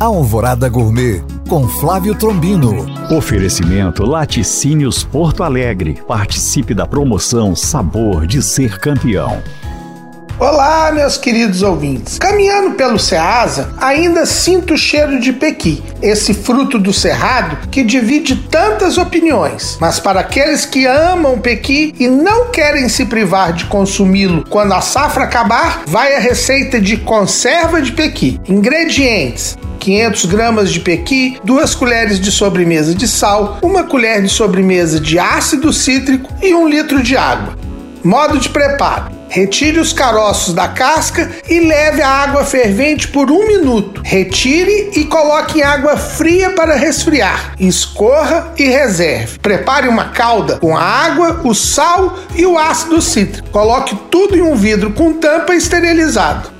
Alvorada Gourmet com Flávio Trombino. Oferecimento Laticínios Porto Alegre. Participe da promoção Sabor de Ser Campeão. Olá, meus queridos ouvintes. Caminhando pelo Ceasa, ainda sinto o cheiro de pequi, esse fruto do cerrado que divide tantas opiniões. Mas para aqueles que amam pequi e não querem se privar de consumi-lo quando a safra acabar, vai a receita de conserva de pequi. Ingredientes: 500 gramas de pequi, 2 colheres de sobremesa de sal, 1 colher de sobremesa de ácido cítrico e 1 litro de água. Modo de preparo: Retire os caroços da casca e leve a água fervente por um minuto. Retire e coloque em água fria para resfriar. Escorra e reserve. Prepare uma calda com a água, o sal e o ácido cítrico. Coloque tudo em um vidro com tampa esterilizado.